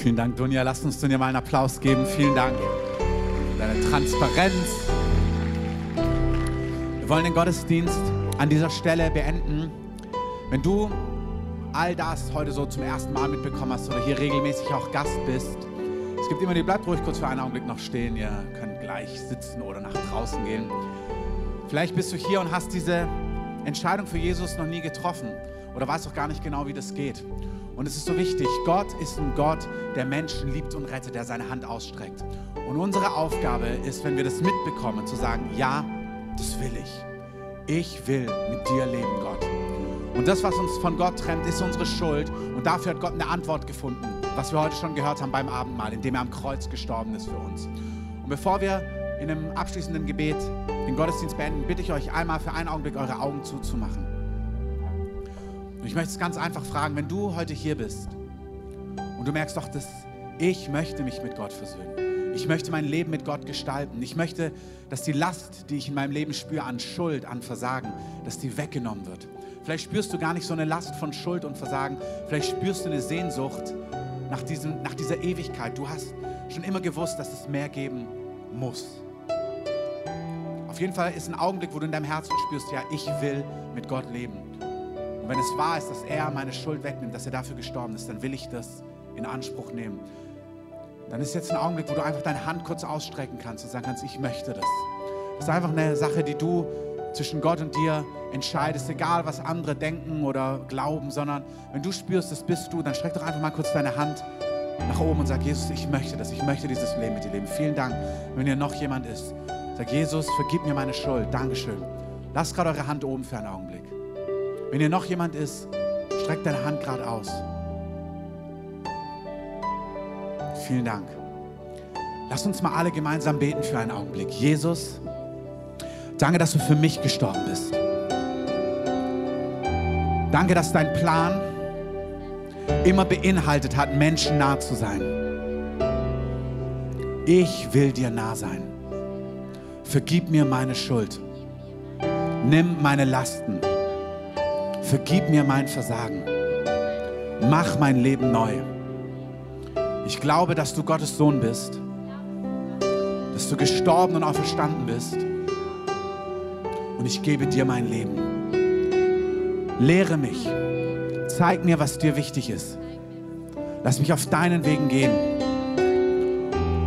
Vielen Dank, Dunja. Lass uns Dunja mal einen Applaus geben. Vielen Dank für deine Transparenz. Wir wollen den Gottesdienst an dieser Stelle beenden. Wenn du all das heute so zum ersten Mal mitbekommen hast oder hier regelmäßig auch Gast bist, es gibt immer die, bleibt ruhig kurz für einen Augenblick noch stehen, ihr könnt gleich sitzen oder nach draußen gehen. Vielleicht bist du hier und hast diese Entscheidung für Jesus noch nie getroffen oder weißt auch gar nicht genau, wie das geht. Und es ist so wichtig, Gott ist ein Gott, der Menschen liebt und rettet, der seine Hand ausstreckt. Und unsere Aufgabe ist, wenn wir das mitbekommen, zu sagen, ja, das will ich. Ich will mit dir leben, Gott. Und das, was uns von Gott trennt, ist unsere Schuld. Und dafür hat Gott eine Antwort gefunden, was wir heute schon gehört haben beim Abendmahl, indem er am Kreuz gestorben ist für uns. Und bevor wir in einem abschließenden Gebet den Gottesdienst beenden, bitte ich euch einmal für einen Augenblick eure Augen zuzumachen. Und ich möchte es ganz einfach fragen, wenn du heute hier bist und du merkst doch, das, ich möchte mich mit Gott versöhnen. Ich möchte mein Leben mit Gott gestalten. Ich möchte, dass die Last, die ich in meinem Leben spüre, an Schuld, an Versagen, dass die weggenommen wird. Vielleicht spürst du gar nicht so eine Last von Schuld und Versagen. Vielleicht spürst du eine Sehnsucht nach, diesem, nach dieser Ewigkeit. Du hast schon immer gewusst, dass es mehr geben muss. Auf jeden Fall ist ein Augenblick, wo du in deinem Herzen spürst, ja, ich will mit Gott leben. Wenn es wahr ist, dass er meine Schuld wegnimmt, dass er dafür gestorben ist, dann will ich das in Anspruch nehmen. Dann ist jetzt ein Augenblick, wo du einfach deine Hand kurz ausstrecken kannst und sagen kannst, ich möchte das. Das ist einfach eine Sache, die du zwischen Gott und dir entscheidest, egal was andere denken oder glauben, sondern wenn du spürst, das bist du, dann streck doch einfach mal kurz deine Hand nach oben und sag, Jesus, ich möchte das, ich möchte dieses Leben mit dir leben. Vielen Dank. Wenn hier noch jemand ist, sag, Jesus, vergib mir meine Schuld. Dankeschön. Lasst gerade eure Hand oben für einen Augenblick. Wenn hier noch jemand ist, streck deine Hand gerade aus. Vielen Dank. Lass uns mal alle gemeinsam beten für einen Augenblick. Jesus, danke, dass du für mich gestorben bist. Danke, dass dein Plan immer beinhaltet hat, Menschen nah zu sein. Ich will dir nah sein. Vergib mir meine Schuld. Nimm meine Lasten. Vergib mir mein Versagen. Mach mein Leben neu. Ich glaube, dass du Gottes Sohn bist, dass du gestorben und auferstanden bist. Und ich gebe dir mein Leben. Lehre mich. Zeig mir, was dir wichtig ist. Lass mich auf deinen Wegen gehen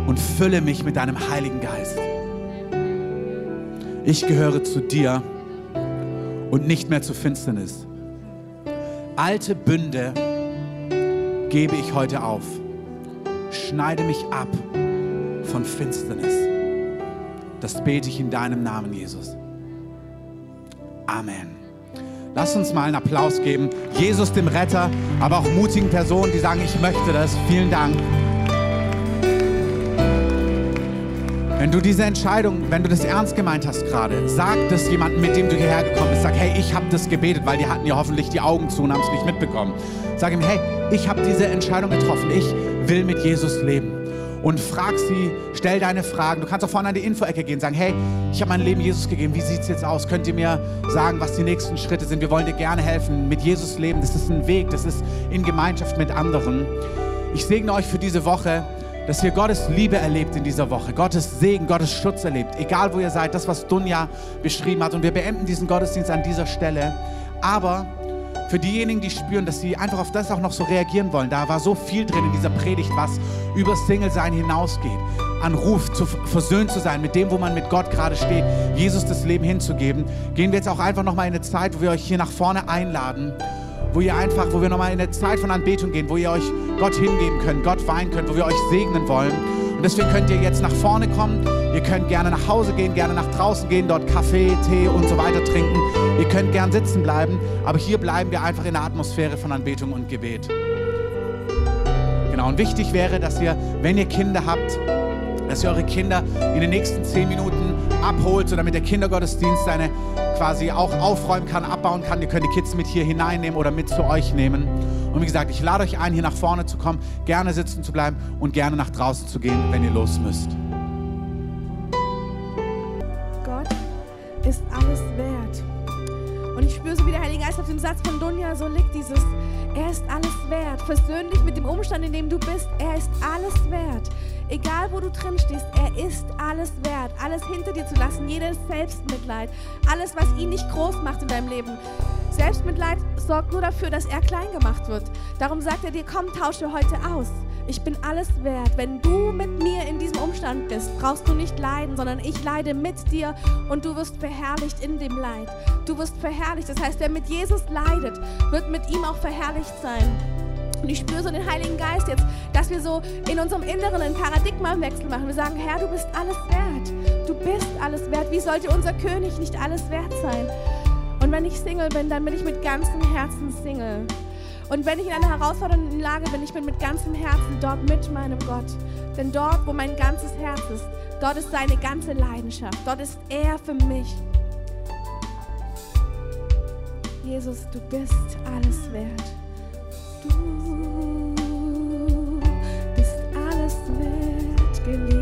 und fülle mich mit deinem Heiligen Geist. Ich gehöre zu dir und nicht mehr zu Finsternis. Alte Bünde gebe ich heute auf. Schneide mich ab von Finsternis. Das bete ich in deinem Namen, Jesus. Amen. Lass uns mal einen Applaus geben. Jesus, dem Retter, aber auch mutigen Personen, die sagen, ich möchte das. Vielen Dank. Wenn du diese Entscheidung, wenn du das ernst gemeint hast gerade, sag das jemandem, mit dem du hierher gekommen bist. Sag, hey, ich habe das gebetet, weil die hatten ja hoffentlich die Augen zu und haben es nicht mitbekommen. Sag ihm, hey, ich habe diese Entscheidung getroffen. Ich will mit Jesus leben und frag sie, stell deine Fragen. Du kannst auch vorne an die Info-Ecke gehen und sagen, hey, ich habe mein Leben Jesus gegeben, wie sieht es jetzt aus? Könnt ihr mir sagen, was die nächsten Schritte sind? Wir wollen dir gerne helfen. Mit Jesus leben, das ist ein Weg, das ist in Gemeinschaft mit anderen. Ich segne euch für diese Woche, dass ihr Gottes Liebe erlebt in dieser Woche, Gottes Segen, Gottes Schutz erlebt, egal wo ihr seid, das, was Dunja beschrieben hat. Und wir beenden diesen Gottesdienst an dieser Stelle. Aber für diejenigen, die spüren, dass sie einfach auf das auch noch so reagieren wollen. Da war so viel drin in dieser Predigt, was über Single-Sein hinausgeht. An Ruf, zu versöhnt zu sein mit dem, wo man mit Gott gerade steht, Jesus das Leben hinzugeben. Gehen wir jetzt auch einfach nochmal in eine Zeit, wo wir euch hier nach vorne einladen, wo ihr einfach, wo wir nochmal in eine Zeit von Anbetung gehen, wo ihr euch Gott hingeben könnt, Gott weinen könnt, wo wir euch segnen wollen. Und deswegen könnt ihr jetzt nach vorne kommen. Ihr könnt gerne nach Hause gehen, gerne nach draußen gehen, dort Kaffee, Tee und so weiter trinken. Ihr könnt gern sitzen bleiben, aber hier bleiben wir einfach in der Atmosphäre von Anbetung und Gebet. Genau, und wichtig wäre, dass ihr, wenn ihr Kinder habt, dass ihr eure Kinder in den nächsten zehn Minuten abholt, so damit der Kindergottesdienst seine quasi auch aufräumen kann, abbauen kann. Ihr könnt die Kids mit hier hineinnehmen oder mit zu euch nehmen. Und wie gesagt, ich lade euch ein, hier nach vorne zu kommen, gerne sitzen zu bleiben und gerne nach draußen zu gehen, wenn ihr los müsst. Gott ist alles wert. Spüre so wie der Heilige Geist auf dem Satz von Dunja so liegt dieses, er ist alles wert. Versöhn dich mit dem Umstand, in dem du bist. Er ist alles wert. Egal wo du drin stehst, er ist alles wert. Alles hinter dir zu lassen, jedes Selbstmitleid, alles, was ihn nicht groß macht in deinem Leben. Selbstmitleid sorgt nur dafür, dass er klein gemacht wird. Darum sagt er dir, komm, tausche heute aus. Ich bin alles wert. Wenn du mit mir in diesem Umstand bist, brauchst du nicht leiden, sondern ich leide mit dir und du wirst verherrlicht in dem Leid. Du wirst verherrlicht. Das heißt, wer mit Jesus leidet, wird mit ihm auch verherrlicht sein. Und ich spüre so den Heiligen Geist jetzt, dass wir so in unserem Inneren einen Paradigmawechsel machen. Wir sagen, Herr, du bist alles wert. Du bist alles wert. Wie sollte unser König nicht alles wert sein? Und wenn ich Single bin, dann bin ich mit ganzem Herzen Single. Und wenn ich in einer herausfordernden Lage bin, ich bin mit ganzem Herzen dort mit meinem Gott. Denn dort, wo mein ganzes Herz ist, dort ist seine ganze Leidenschaft. Dort ist er für mich. Jesus, du bist alles wert. Du bist Du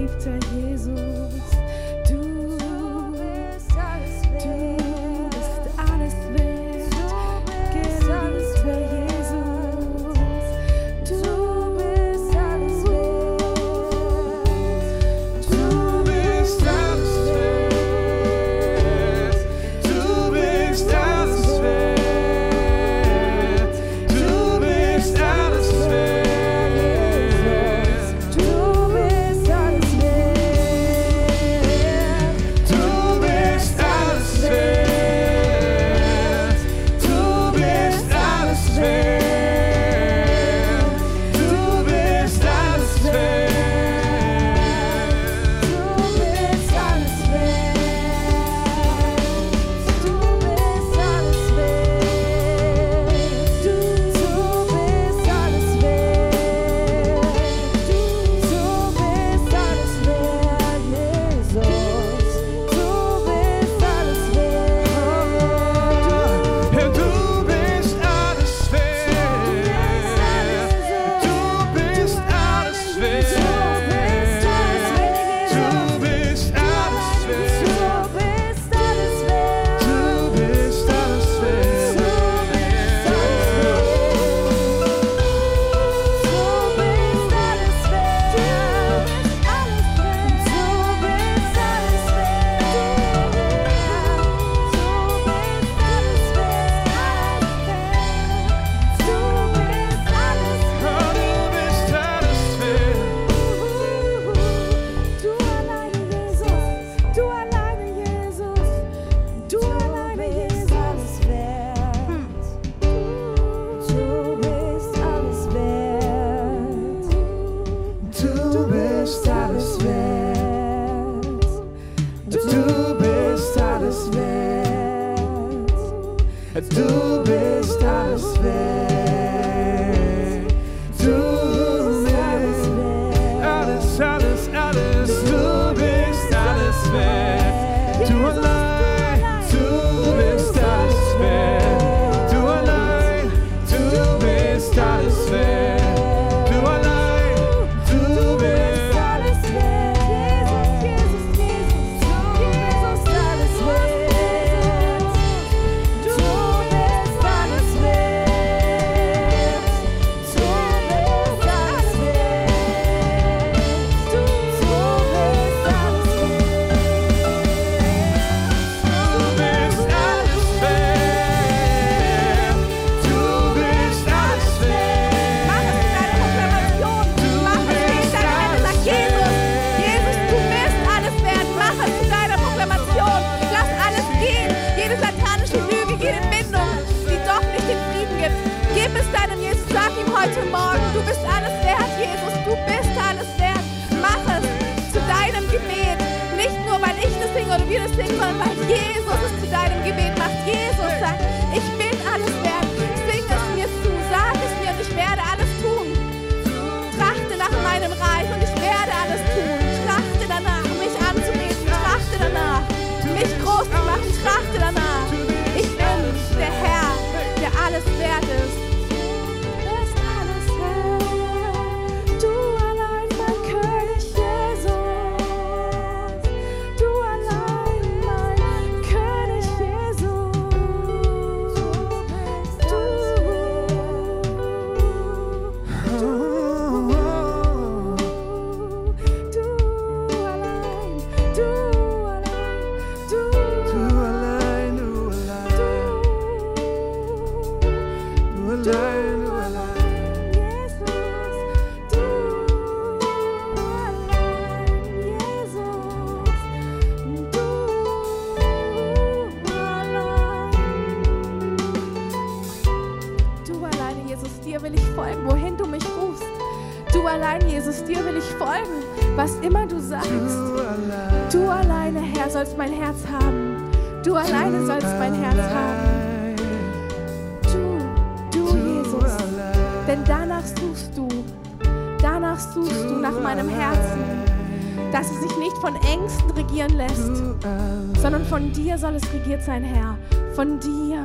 soll es regiert sein, Herr. Von dir.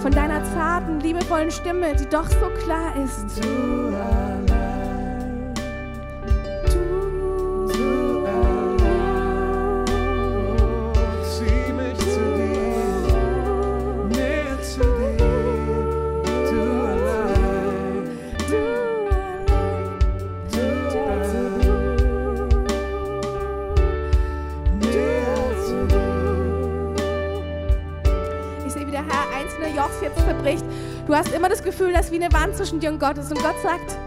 Von deiner zarten, liebevollen Stimme, die doch so klar ist. Dass wie eine Wand zwischen dir und Gott ist. Und Gott sagt,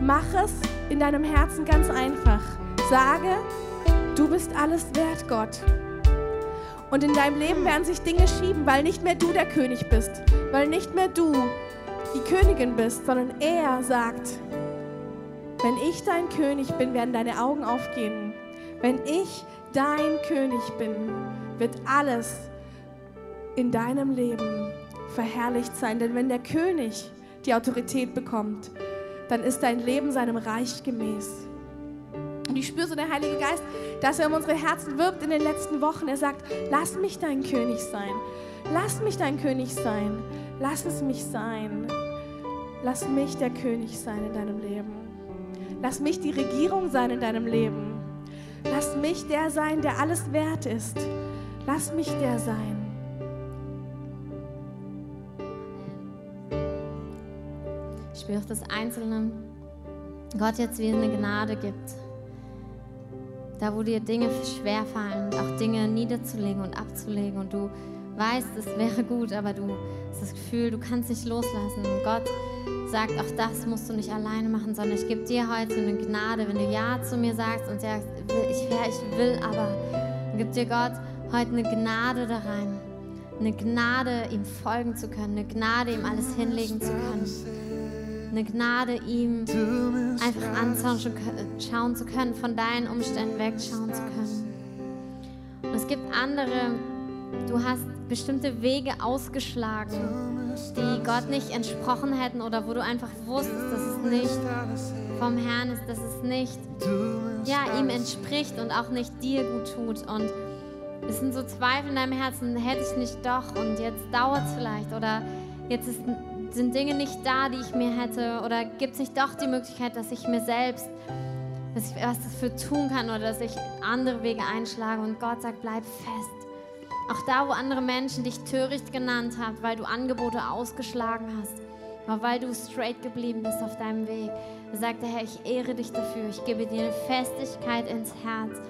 mach es in deinem Herzen ganz einfach. Sage, du bist alles wert, Gott. Und in deinem Leben werden sich Dinge schieben, weil nicht mehr du der König bist, weil nicht mehr du die Königin bist, sondern er sagt, wenn ich dein König bin, werden deine Augen aufgehen. Wenn ich dein König bin, wird alles in deinem Leben verherrlicht sein. Denn wenn der König die Autorität bekommt, dann ist dein Leben seinem Reich gemäß. Und ich spüre so der Heilige Geist, dass er um unsere Herzen wirbt in den letzten Wochen. Er sagt, lass mich dein König sein. Lass mich dein König sein. Lass es mich sein. Lass mich der König sein in deinem Leben. Lass mich die Regierung sein in deinem Leben. Lass mich der sein, der alles wert ist. Lass mich der sein. Ich spüre, dass Einzelne Gott jetzt wie eine Gnade gibt. Da, wo dir Dinge schwer fallen, auch Dinge niederzulegen und abzulegen und du weißt, es wäre gut, aber du hast das Gefühl, du kannst nicht loslassen. Und Gott sagt, auch das musst du nicht alleine machen, sondern ich gebe dir heute eine Gnade, wenn du Ja zu mir sagst und sagst, ich, ja, ich will aber, dann gibt dir Gott heute eine Gnade da rein. Eine Gnade, ihm folgen zu können, eine Gnade, ihm alles hinlegen zu können. Eine Gnade, ihm einfach anschauen zu können- von deinen Umständen wegschauen zu können. Und es gibt andere, du hast bestimmte Wege ausgeschlagen, die Gott nicht entsprochen hätten oder wo du einfach wusstest, dass es nicht vom Herrn ist, dass es nicht ja, ihm entspricht und auch nicht dir gut tut. Und es sind so Zweifel in deinem Herzen, hätte ich nicht doch und jetzt dauert es vielleicht oder jetzt ist, sind Dinge nicht da, die ich mir hätte? Oder gibt es nicht doch die Möglichkeit, dass ich mir selbst dass ich was dafür tun kann oder dass ich andere Wege einschlage? Und Gott sagt, bleib fest. Auch da, wo andere Menschen dich töricht genannt haben, weil du Angebote ausgeschlagen hast, aber weil du straight geblieben bist auf deinem Weg, sagt der Herr, ich ehre dich dafür, ich gebe dir eine Festigkeit ins Herz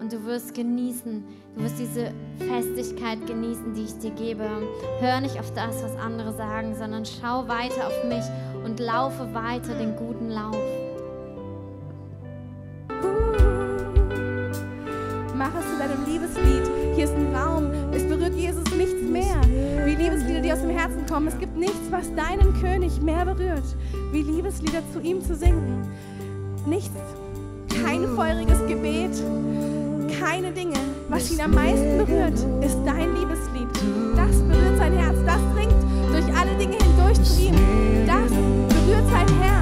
und du wirst genießen, du wirst diese Festigkeit genießen, die ich dir gebe. Hör nicht auf das, was andere sagen, sondern schau weiter auf mich und laufe weiter den guten Lauf. Mach es zu deinem Liebeslied. Hier ist ein Raum. Es berührt Jesus nichts mehr. Wie Liebeslieder, die aus dem Herzen kommen. Es gibt nichts, was deinen König mehr berührt, wie Liebeslieder zu ihm zu singen. Nichts. Kein feuriges Gebet. Keine Dinge. Was ihn am meisten berührt, ist dein Liebeslied. Das berührt sein Herz. Das dringt durch alle Dinge hindurch zu ihm. Das berührt sein Herz.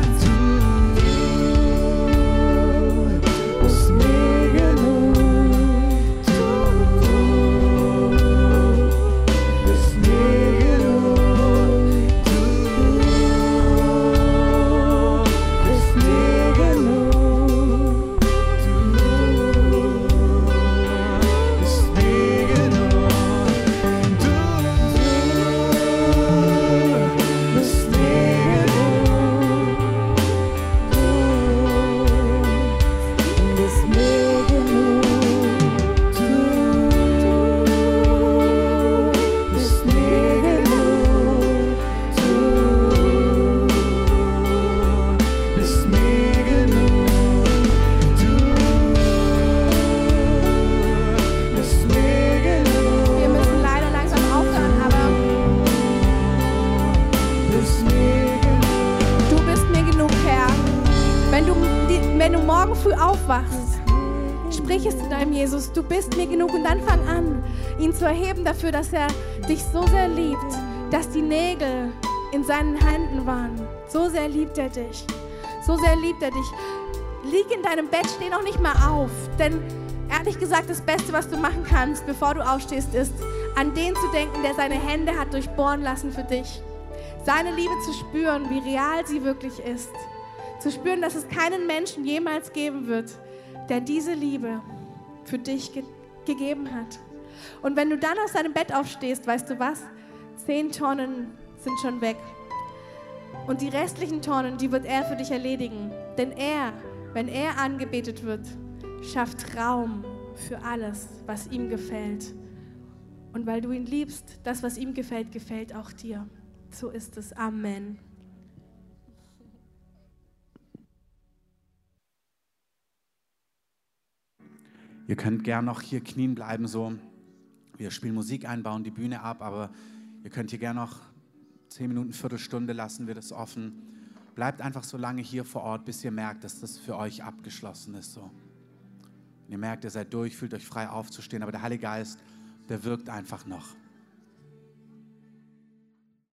Bist mir genug und dann fang an, ihn zu erheben dafür, dass er dich so sehr liebt, dass die Nägel in seinen Händen waren. So sehr liebt er dich. So sehr liebt er dich. Lieg in deinem Bett, steh noch nicht mal auf, denn ehrlich gesagt, das Beste, was du machen kannst, bevor du aufstehst, ist, an den zu denken, der seine Hände hat durchbohren lassen für dich. Seine Liebe zu spüren, wie real sie wirklich ist. Zu spüren, dass es keinen Menschen jemals geben wird, der diese Liebe für dich ge gegeben hat. Und wenn du dann aus deinem Bett aufstehst, weißt du was? Zehn Tonnen sind schon weg. Und die restlichen Tonnen, die wird er für dich erledigen. Denn er, wenn er angebetet wird, schafft Raum für alles, was ihm gefällt. Und weil du ihn liebst, das, was ihm gefällt, gefällt auch dir. So ist es. Amen. Ihr könnt gern noch hier knien bleiben, so. Wir spielen Musik ein, bauen die Bühne ab, aber ihr könnt hier gern noch zehn Minuten, Viertelstunde lassen wir das offen. Bleibt einfach so lange hier vor Ort, bis ihr merkt, dass das für euch abgeschlossen ist. So. Wenn ihr merkt, ihr seid durch, fühlt euch frei aufzustehen, aber der Heilige Geist, der wirkt einfach noch.